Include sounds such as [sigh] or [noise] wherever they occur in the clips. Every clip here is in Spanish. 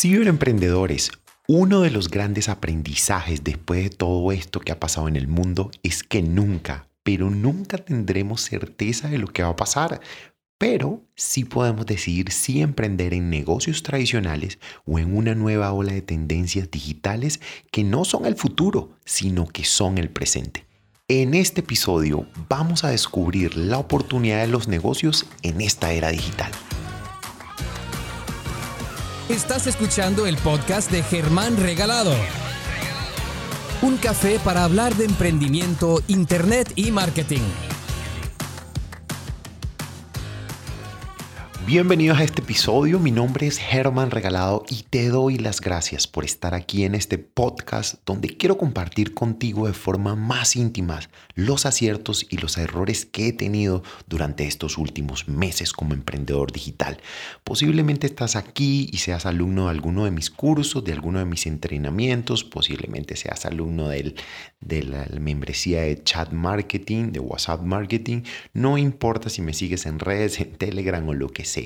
Ciberemprendedores, uno de los grandes aprendizajes después de todo esto que ha pasado en el mundo es que nunca, pero nunca tendremos certeza de lo que va a pasar. Pero sí podemos decidir si emprender en negocios tradicionales o en una nueva ola de tendencias digitales que no son el futuro, sino que son el presente. En este episodio vamos a descubrir la oportunidad de los negocios en esta era digital. Estás escuchando el podcast de Germán Regalado. Un café para hablar de emprendimiento, internet y marketing. Bienvenidos a este episodio, mi nombre es Germán Regalado y te doy las gracias por estar aquí en este podcast donde quiero compartir contigo de forma más íntima los aciertos y los errores que he tenido durante estos últimos meses como emprendedor digital. Posiblemente estás aquí y seas alumno de alguno de mis cursos, de alguno de mis entrenamientos, posiblemente seas alumno del, de la membresía de chat marketing, de WhatsApp marketing, no importa si me sigues en redes, en Telegram o lo que sea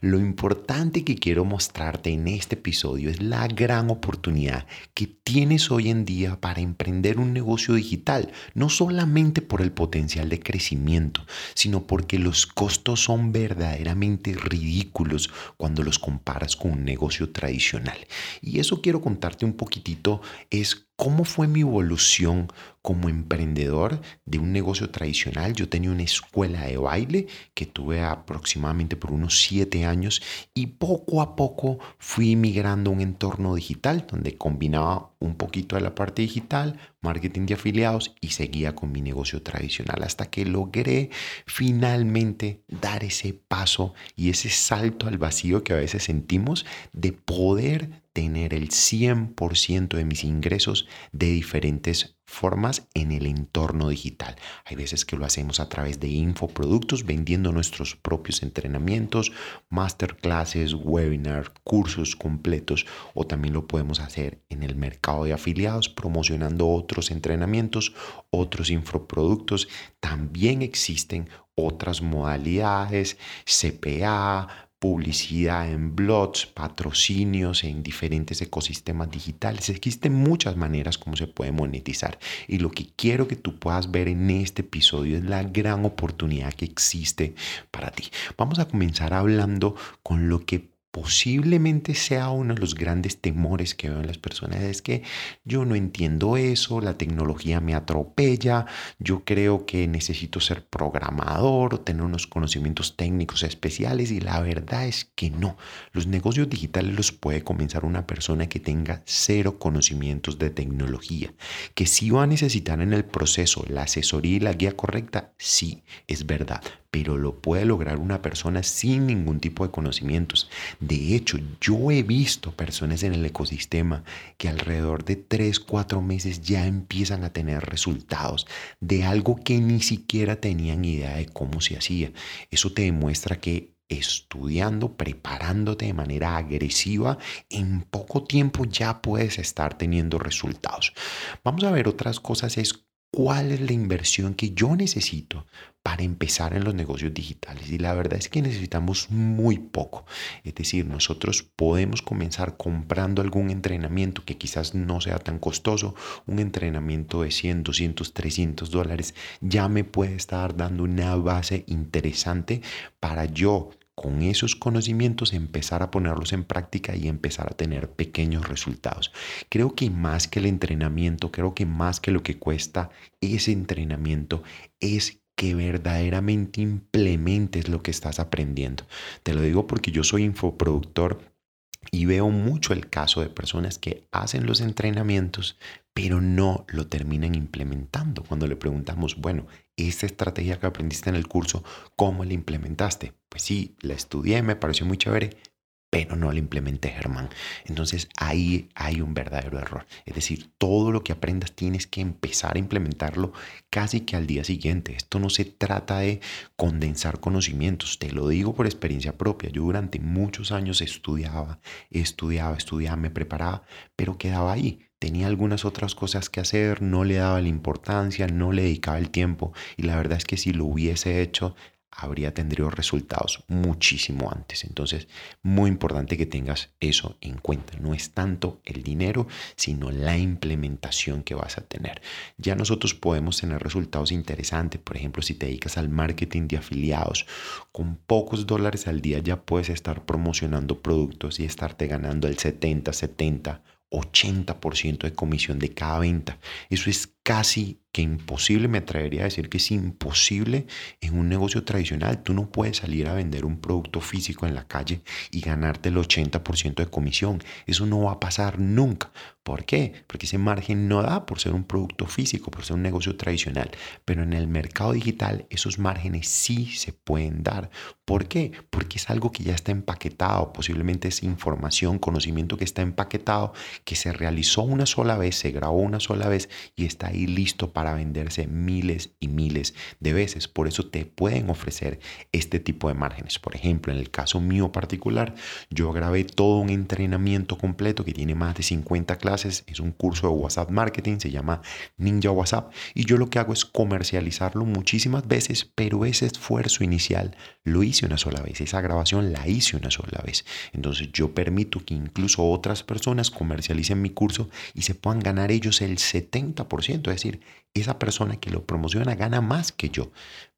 lo importante que quiero mostrarte en este episodio es la gran oportunidad que tienes hoy en día para emprender un negocio digital, no solamente por el potencial de crecimiento, sino porque los costos son verdaderamente ridículos cuando los comparas con un negocio tradicional. Y eso quiero contarte un poquitito es ¿Cómo fue mi evolución como emprendedor de un negocio tradicional? Yo tenía una escuela de baile que tuve aproximadamente por unos siete años y poco a poco fui migrando a un entorno digital donde combinaba un poquito de la parte digital, marketing de afiliados y seguía con mi negocio tradicional hasta que logré finalmente dar ese paso y ese salto al vacío que a veces sentimos de poder tener el 100% de mis ingresos de diferentes formas en el entorno digital. Hay veces que lo hacemos a través de infoproductos, vendiendo nuestros propios entrenamientos, masterclasses, webinars, cursos completos o también lo podemos hacer en el mercado de afiliados promocionando otros entrenamientos, otros infoproductos. También existen otras modalidades, CPA, publicidad en blogs, patrocinios en diferentes ecosistemas digitales. Existen muchas maneras como se puede monetizar. Y lo que quiero que tú puedas ver en este episodio es la gran oportunidad que existe para ti. Vamos a comenzar hablando con lo que posiblemente sea uno de los grandes temores que veo en las personas es que yo no entiendo eso, la tecnología me atropella, yo creo que necesito ser programador tener unos conocimientos técnicos especiales y la verdad es que no. Los negocios digitales los puede comenzar una persona que tenga cero conocimientos de tecnología, que si va a necesitar en el proceso la asesoría y la guía correcta, sí, es verdad, pero lo puede lograr una persona sin ningún tipo de conocimientos. De hecho, yo he visto personas en el ecosistema que alrededor de 3, 4 meses ya empiezan a tener resultados de algo que ni siquiera tenían idea de cómo se hacía. Eso te demuestra que estudiando, preparándote de manera agresiva, en poco tiempo ya puedes estar teniendo resultados. Vamos a ver otras cosas, es cuál es la inversión que yo necesito para empezar en los negocios digitales. Y la verdad es que necesitamos muy poco. Es decir, nosotros podemos comenzar comprando algún entrenamiento que quizás no sea tan costoso. Un entrenamiento de 100, 200, 300 dólares ya me puede estar dando una base interesante para yo con esos conocimientos empezar a ponerlos en práctica y empezar a tener pequeños resultados. Creo que más que el entrenamiento, creo que más que lo que cuesta ese entrenamiento es que verdaderamente implementes lo que estás aprendiendo. Te lo digo porque yo soy infoproductor y veo mucho el caso de personas que hacen los entrenamientos, pero no lo terminan implementando. Cuando le preguntamos, bueno, esta estrategia que aprendiste en el curso, ¿cómo la implementaste? Pues sí, la estudié, me pareció muy chévere, pero no la implementé, Germán. Entonces ahí hay un verdadero error. Es decir, todo lo que aprendas tienes que empezar a implementarlo casi que al día siguiente. Esto no se trata de condensar conocimientos, te lo digo por experiencia propia. Yo durante muchos años estudiaba, estudiaba, estudiaba, me preparaba, pero quedaba ahí tenía algunas otras cosas que hacer, no le daba la importancia, no le dedicaba el tiempo y la verdad es que si lo hubiese hecho habría tenido resultados muchísimo antes. Entonces, muy importante que tengas eso en cuenta. No es tanto el dinero, sino la implementación que vas a tener. Ya nosotros podemos tener resultados interesantes. Por ejemplo, si te dedicas al marketing de afiliados, con pocos dólares al día ya puedes estar promocionando productos y estarte ganando el 70, 70, 80% de comisión de cada venta. Eso es casi que imposible, me atrevería a decir que es imposible en un negocio tradicional. Tú no puedes salir a vender un producto físico en la calle y ganarte el 80% de comisión. Eso no va a pasar nunca. ¿Por qué? Porque ese margen no da por ser un producto físico, por ser un negocio tradicional. Pero en el mercado digital esos márgenes sí se pueden dar. ¿Por qué? Porque es algo que ya está empaquetado. Posiblemente es información, conocimiento que está empaquetado, que se realizó una sola vez, se grabó una sola vez y está ahí listo para venderse miles y miles de veces. Por eso te pueden ofrecer este tipo de márgenes. Por ejemplo, en el caso mío particular, yo grabé todo un entrenamiento completo que tiene más de 50 clases. Es un curso de WhatsApp Marketing, se llama Ninja WhatsApp. Y yo lo que hago es comercializarlo muchísimas veces, pero ese esfuerzo inicial lo hice una sola vez. Esa grabación la hice una sola vez. Entonces yo permito que incluso otras personas comercialicen mi curso y se puedan ganar ellos el 70% es decir, esa persona que lo promociona gana más que yo.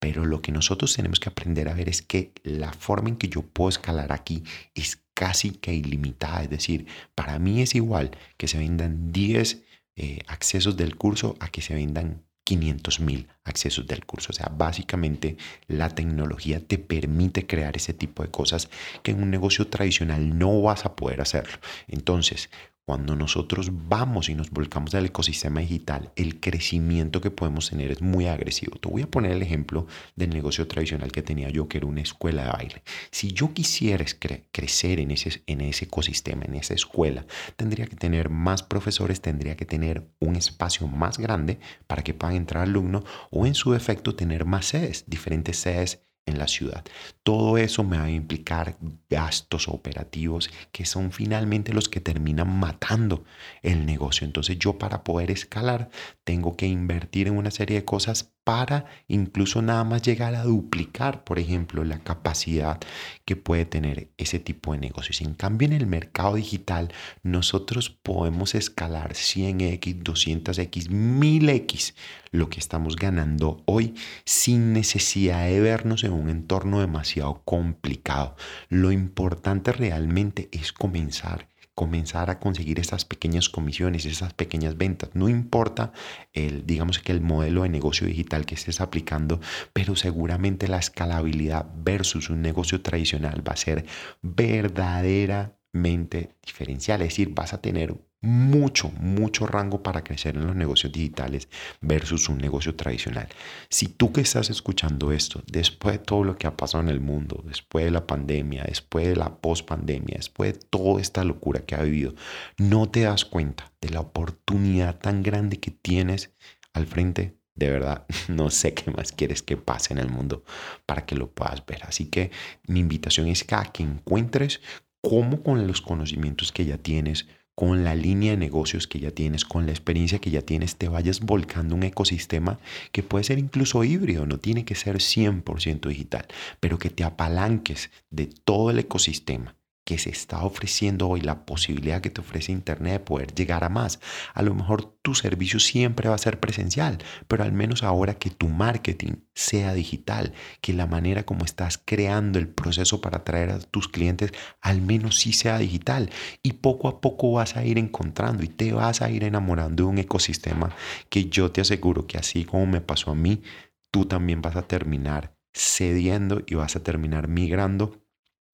Pero lo que nosotros tenemos que aprender a ver es que la forma en que yo puedo escalar aquí es casi que ilimitada. Es decir, para mí es igual que se vendan 10 eh, accesos del curso a que se vendan 500 mil accesos del curso. O sea, básicamente la tecnología te permite crear ese tipo de cosas que en un negocio tradicional no vas a poder hacerlo. Entonces, cuando nosotros vamos y nos volcamos al ecosistema digital, el crecimiento que podemos tener es muy agresivo. Te voy a poner el ejemplo del negocio tradicional que tenía yo, que era una escuela de baile. Si yo quisiera crecer en ese, en ese ecosistema, en esa escuela, tendría que tener más profesores, tendría que tener un espacio más grande para que puedan entrar alumnos o en su defecto tener más sedes, diferentes sedes en la ciudad. Todo eso me va a implicar gastos operativos que son finalmente los que terminan matando el negocio. Entonces yo para poder escalar tengo que invertir en una serie de cosas para incluso nada más llegar a duplicar, por ejemplo, la capacidad que puede tener ese tipo de negocios. En cambio, en el mercado digital, nosotros podemos escalar 100x, 200x, 1000x lo que estamos ganando hoy sin necesidad de vernos en un entorno demasiado complicado. Lo importante realmente es comenzar comenzar a conseguir esas pequeñas comisiones, esas pequeñas ventas. No importa el, digamos que el modelo de negocio digital que estés aplicando, pero seguramente la escalabilidad versus un negocio tradicional va a ser verdaderamente diferencial. Es decir, vas a tener mucho, mucho rango para crecer en los negocios digitales versus un negocio tradicional. Si tú que estás escuchando esto, después de todo lo que ha pasado en el mundo, después de la pandemia, después de la post-pandemia, después de toda esta locura que ha vivido, no te das cuenta de la oportunidad tan grande que tienes al frente, de verdad, [laughs] no sé qué más quieres que pase en el mundo para que lo puedas ver. Así que mi invitación es que, que encuentres cómo con los conocimientos que ya tienes, con la línea de negocios que ya tienes, con la experiencia que ya tienes, te vayas volcando un ecosistema que puede ser incluso híbrido, no tiene que ser 100% digital, pero que te apalanques de todo el ecosistema que se está ofreciendo hoy, la posibilidad que te ofrece Internet de poder llegar a más. A lo mejor tu servicio siempre va a ser presencial, pero al menos ahora que tu marketing sea digital, que la manera como estás creando el proceso para atraer a tus clientes, al menos sí sea digital. Y poco a poco vas a ir encontrando y te vas a ir enamorando de un ecosistema que yo te aseguro que así como me pasó a mí, tú también vas a terminar cediendo y vas a terminar migrando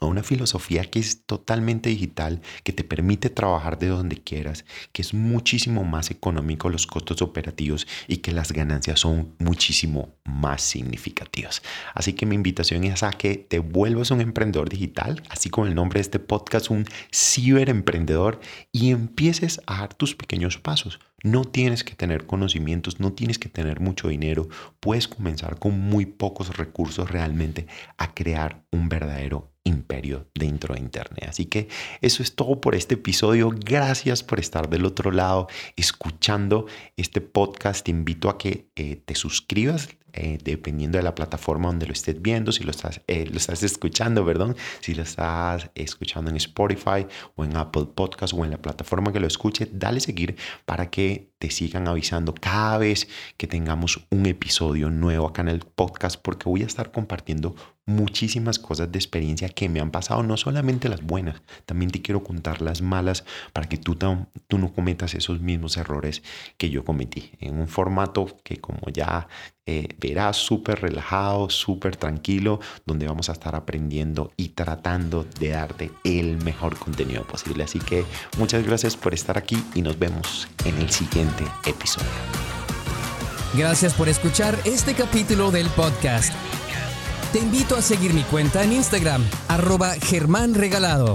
a una filosofía que es totalmente digital, que te permite trabajar de donde quieras, que es muchísimo más económico los costos operativos y que las ganancias son muchísimo más significativas. Así que mi invitación es a que te vuelvas un emprendedor digital, así como el nombre de este podcast, un ciberemprendedor, y empieces a dar tus pequeños pasos. No tienes que tener conocimientos, no tienes que tener mucho dinero, puedes comenzar con muy pocos recursos realmente a crear un verdadero imperio dentro de Internet. Así que eso es todo por este episodio. Gracias por estar del otro lado escuchando este podcast. Te invito a que eh, te suscribas eh, dependiendo de la plataforma donde lo estés viendo, si lo estás, eh, lo estás escuchando, perdón, si lo estás escuchando en Spotify o en Apple Podcast o en la plataforma que lo escuche, dale seguir para que te sigan avisando cada vez que tengamos un episodio nuevo acá en el podcast, porque voy a estar compartiendo muchísimas cosas de experiencia que me han pasado, no solamente las buenas, también te quiero contar las malas para que tú, tú no cometas esos mismos errores que yo cometí, en un formato que como ya eh, verás súper relajado, súper tranquilo, donde vamos a estar aprendiendo y tratando de darte el mejor contenido posible. Así que muchas gracias por estar aquí y nos vemos en el siguiente episodio. Gracias por escuchar este capítulo del podcast. Te invito a seguir mi cuenta en Instagram, arroba Germán Regalado